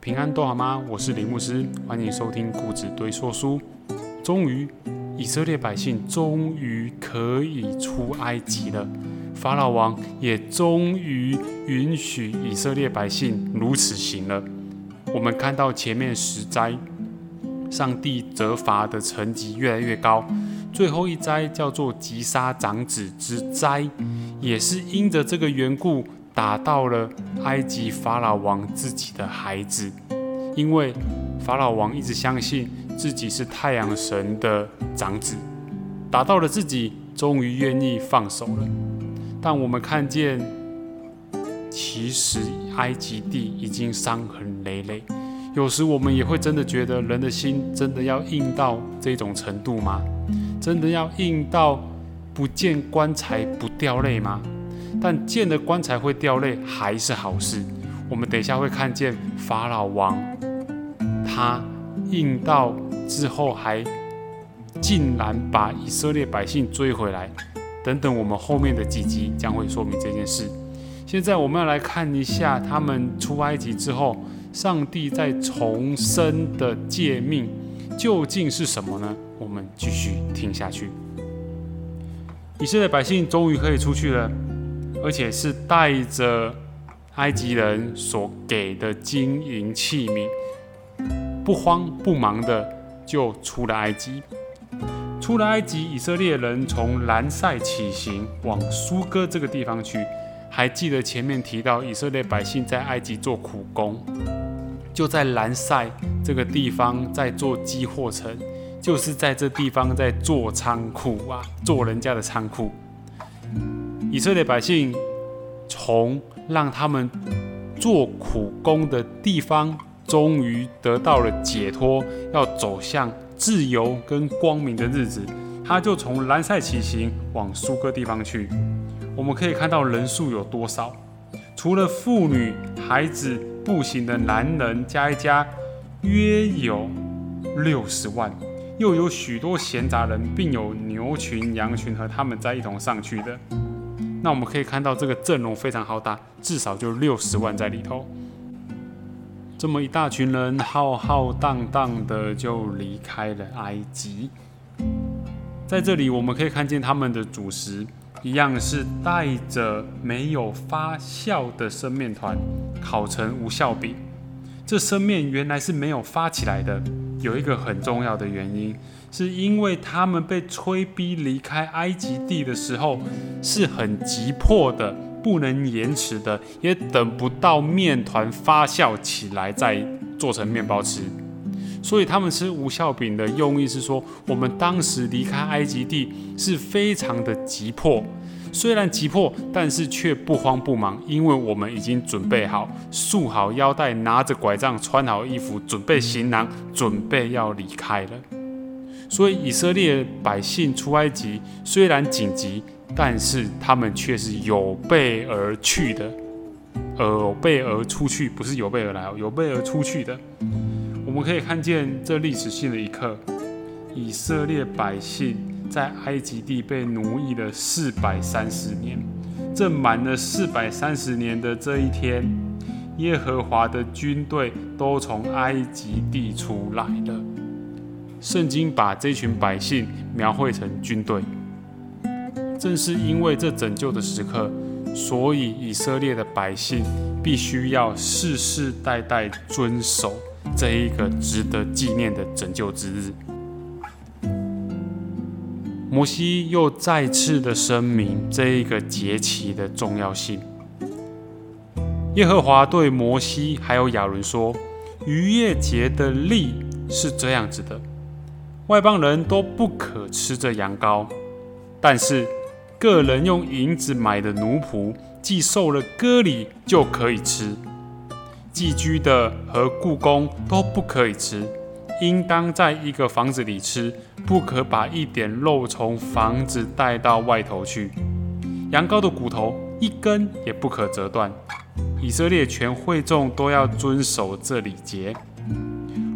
平安都好吗？我是李牧师，欢迎收听故子堆说书。终于，以色列百姓终于可以出埃及了，法老王也终于允许以色列百姓如此行了。我们看到前面十灾，上帝责罚的层级越来越高，最后一灾叫做击杀长子之灾，也是因着这个缘故。打到了埃及法老王自己的孩子，因为法老王一直相信自己是太阳神的长子，打到了自己，终于愿意放手了。但我们看见，其实埃及地已经伤痕累累。有时我们也会真的觉得，人的心真的要硬到这种程度吗？真的要硬到不见棺材不掉泪吗？但见了棺材会掉泪还是好事。我们等一下会看见法老王，他应到之后还竟然把以色列百姓追回来，等等，我们后面的几集将会说明这件事。现在我们要来看一下他们出埃及之后，上帝在重生的诫命究竟是什么呢？我们继续听下去。以色列百姓终于可以出去了。而且是带着埃及人所给的金银器皿，不慌不忙的就出了埃及。出了埃及，以色列人从兰塞起行，往苏哥这个地方去。还记得前面提到，以色列百姓在埃及做苦工，就在兰塞这个地方在做积货城，就是在这地方在做仓库啊，做人家的仓库。以色列百姓从让他们做苦工的地方，终于得到了解脱，要走向自由跟光明的日子。他就从兰塞起行，往苏哥地方去。我们可以看到人数有多少？除了妇女、孩子、步行的男人加一加，约有六十万，又有许多闲杂人，并有牛群、羊群和他们在一同上去的。那我们可以看到，这个阵容非常浩大，至少就六十万在里头。这么一大群人，浩浩荡荡的就离开了埃及。在这里，我们可以看见他们的主食，一样是带着没有发酵的生面团，烤成无酵饼。这生面原来是没有发起来的，有一个很重要的原因。是因为他们被催逼离开埃及地的时候是很急迫的，不能延迟的，也等不到面团发酵起来再做成面包吃。所以他们吃无效饼的用意是说，我们当时离开埃及地是非常的急迫，虽然急迫，但是却不慌不忙，因为我们已经准备好，束好腰带，拿着拐杖，穿好衣服，准备行囊，准备要离开了。所以以色列百姓出埃及虽然紧急，但是他们却是有备而去的，有备而出去，不是有备而来，有备而出去的。我们可以看见这历史性的一刻：以色列百姓在埃及地被奴役了四百三十年，这满了四百三十年的这一天，耶和华的军队都从埃及地出来了。圣经把这群百姓描绘成军队，正是因为这拯救的时刻，所以以色列的百姓必须要世世代代遵守这一个值得纪念的拯救之日。摩西又再次的声明这一个节期的重要性。耶和华对摩西还有亚伦说：“逾越节的例是这样子的。”外邦人都不可吃这羊羔，但是个人用银子买的奴仆，既受了割礼，就可以吃。寄居的和故宫都不可以吃，应当在一个房子里吃，不可把一点肉从房子带到外头去。羊羔的骨头一根也不可折断。以色列全会众都要遵守这礼节。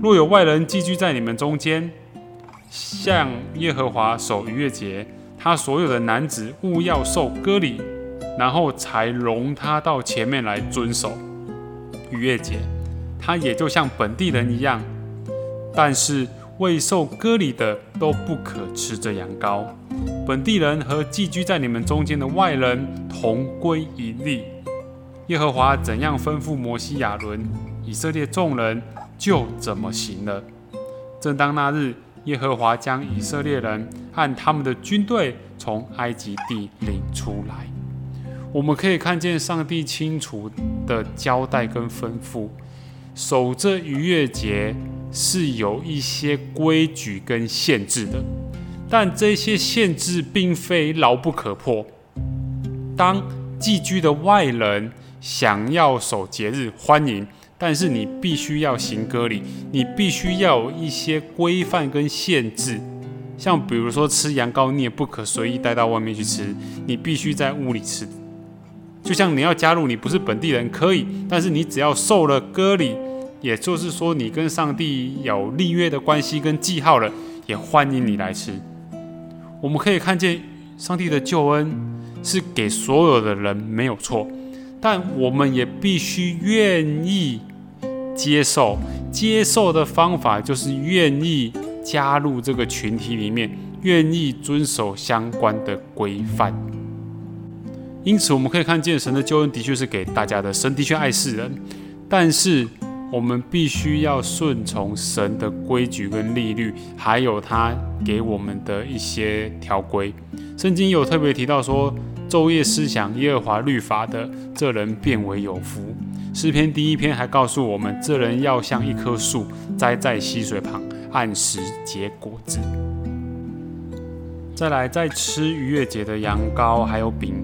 若有外人寄居在你们中间，向耶和华守逾越节，他所有的男子勿要受割礼，然后才容他到前面来遵守逾越节。他也就像本地人一样。但是未受割礼的都不可吃这羊羔。本地人和寄居在你们中间的外人同归一例。耶和华怎样吩咐摩西、亚伦，以色列众人就怎么行了。正当那日，耶和华将以色列人和他们的军队从埃及地领出来。我们可以看见上帝清楚的交代跟吩咐，守这逾越节是有一些规矩跟限制的，但这些限制并非牢不可破。当寄居的外人想要守节日，欢迎，但是你必须要行割礼，你必须要有一些规范跟限制。像比如说吃羊羔，你也不可随意带到外面去吃，你必须在屋里吃。就像你要加入，你不是本地人可以，但是你只要受了割礼，也就是说你跟上帝有立约的关系跟记号了，也欢迎你来吃。我们可以看见上帝的救恩是给所有的人没有错，但我们也必须愿意接受。接受的方法就是愿意加入这个群体里面，愿意遵守相关的规范。因此，我们可以看见神的救恩的确是给大家的。神的确爱世人，但是我们必须要顺从神的规矩跟利率，还有他给我们的一些条规。圣经有特别提到说，昼夜思想耶和华律法的，这人变为有福。诗篇第一篇还告诉我们，这人要像一棵树栽在溪水旁，按时结果子。再来，在吃逾越节的羊羔还有饼。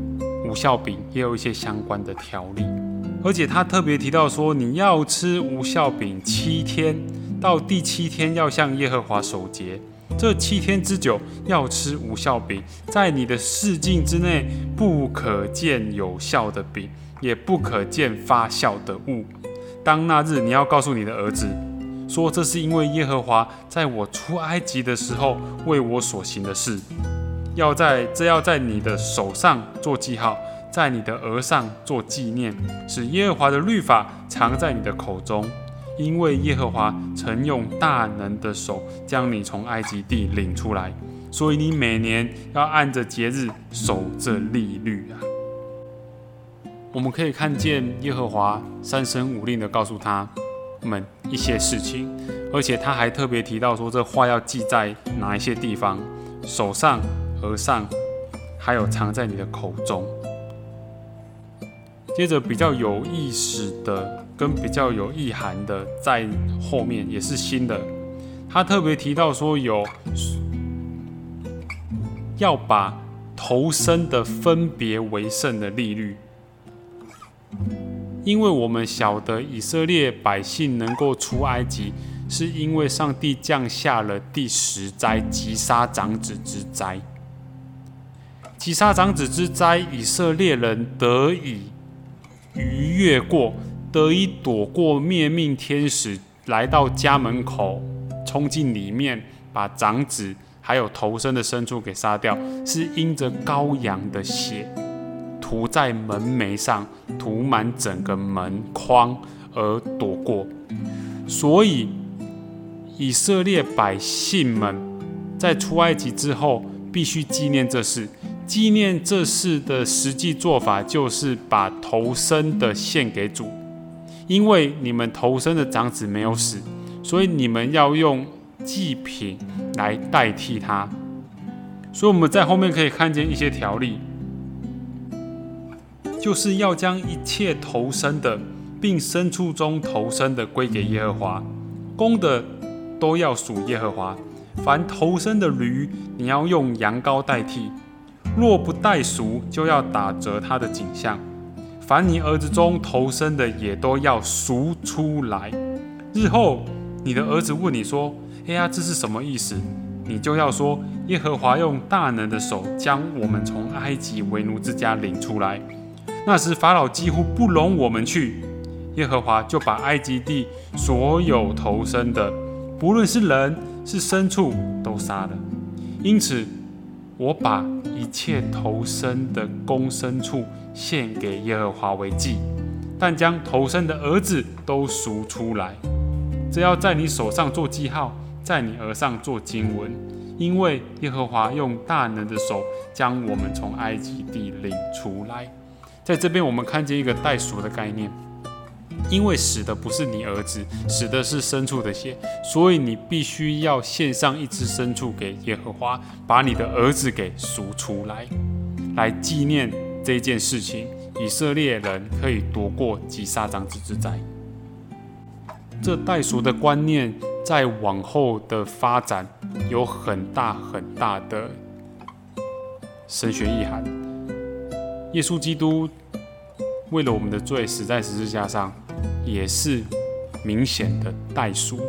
无效饼也有一些相关的条例，而且他特别提到说，你要吃无效饼七天，到第七天要向耶和华守节。这七天之久要吃无效饼，在你的视境之内不可见有效的饼，也不可见发酵的物。当那日你要告诉你的儿子说，这是因为耶和华在我出埃及的时候为我所行的事。要在这要在你的手上做记号，在你的额上做纪念，使耶和华的律法藏在你的口中，因为耶和华曾用大能的手将你从埃及地领出来，所以你每年要按着节日守这利率啊。我们可以看见耶和华三声五令的告诉他们一些事情，而且他还特别提到说这话要记在哪一些地方，手上。额上，还有藏在你的口中。接着比较有意思的，跟比较有意涵的，在后面也是新的。他特别提到说，有要把头身的分别为圣的利率，因为我们晓得以色列百姓能够出埃及，是因为上帝降下了第十灾——击杀长子之灾。击杀长子之灾，以色列人得以逾越过，得以躲过灭命天使来到家门口，冲进里面，把长子还有头生的牲畜给杀掉，是因着羔羊的血涂在门楣上，涂满整个门框而躲过。所以以色列百姓们在出埃及之后，必须纪念这事。纪念这事的实际做法，就是把头生的献给主，因为你们头生的长子没有死，所以你们要用祭品来代替他。所以我们在后面可以看见一些条例，就是要将一切投生的，并牲畜中投生的归给耶和华，公的都要属耶和华。凡投生的驴，你要用羊羔代替。若不代赎，就要打折他的景象。凡你儿子中投生的，也都要赎出来。日后你的儿子问你说：“哎呀，这是什么意思？”你就要说：“耶和华用大能的手将我们从埃及为奴之家领出来。那时法老几乎不容我们去，耶和华就把埃及地所有投生的，不论是人是牲畜，都杀了。因此。”我把一切投生的公牲畜献给耶和华为祭，但将投生的儿子都赎出来。这要在你手上做记号，在你额上做经文，因为耶和华用大能的手将我们从埃及地领出来。在这边，我们看见一个代赎的概念，因为死的不是你儿子，死的是牲畜的血，所以你必须要献上一只牲畜给耶和华，把你的儿子给赎出来，来纪念这件事情。以色列人可以躲过击杀长子之灾。这代赎的观念在往后的发展有很大很大的神学意涵。耶稣基督为了我们的罪死在十字架上，也是明显的代赎。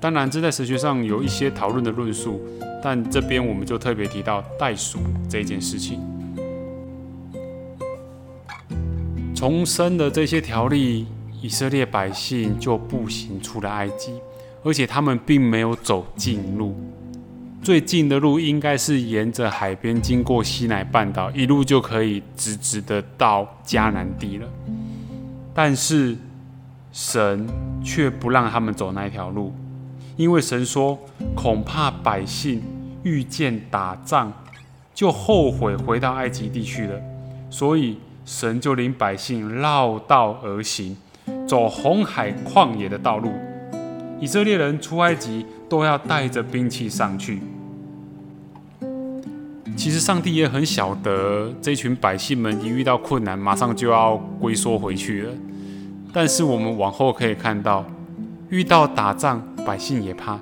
当然，这在神学上有一些讨论的论述，但这边我们就特别提到代赎这件事情。重生的这些条例。以色列百姓就步行出了埃及，而且他们并没有走近路，最近的路应该是沿着海边经过西乃半岛，一路就可以直直的到迦南地了。但是神却不让他们走那条路，因为神说恐怕百姓遇见打仗，就后悔回到埃及地去了，所以神就领百姓绕道而行。走红海旷野的道路，以色列人出埃及都要带着兵器上去。其实上帝也很晓得这群百姓们一遇到困难，马上就要龟缩回去了。但是我们往后可以看到，遇到打仗，百姓也怕；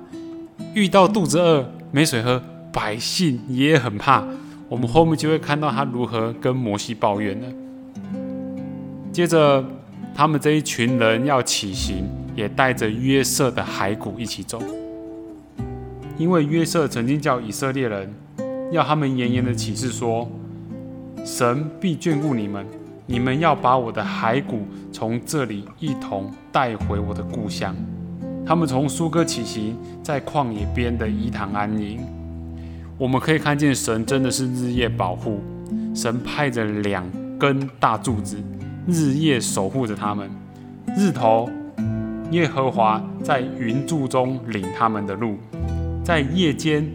遇到肚子饿没水喝，百姓也很怕。我们后面就会看到他如何跟摩西抱怨了。接着。他们这一群人要起行，也带着约瑟的骸骨一起走，因为约瑟曾经叫以色列人，要他们严严的启示说：神必眷顾你们，你们要把我的骸骨从这里一同带回我的故乡。他们从苏哥起行，在旷野边的伊堂安营。我们可以看见神真的是日夜保护，神派着两根大柱子。日夜守护着他们，日头耶和华在云柱中领他们的路，在夜间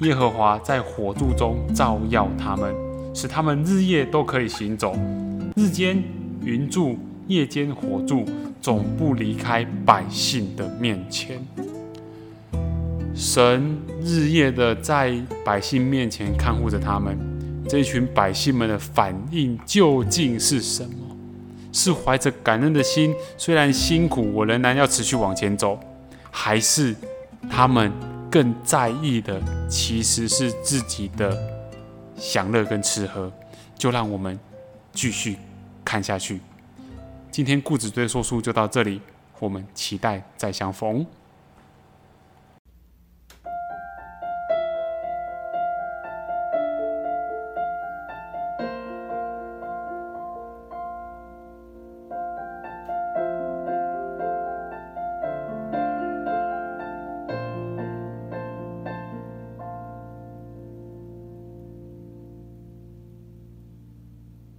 耶和华在火柱中照耀他们，使他们日夜都可以行走。日间云柱，夜间火柱，总不离开百姓的面前。神日夜的在百姓面前看护着他们。这一群百姓们的反应究竟是什么？是怀着感恩的心，虽然辛苦，我仍然要持续往前走，还是他们更在意的其实是自己的享乐跟吃喝？就让我们继续看下去。今天固执堆说书就到这里，我们期待再相逢。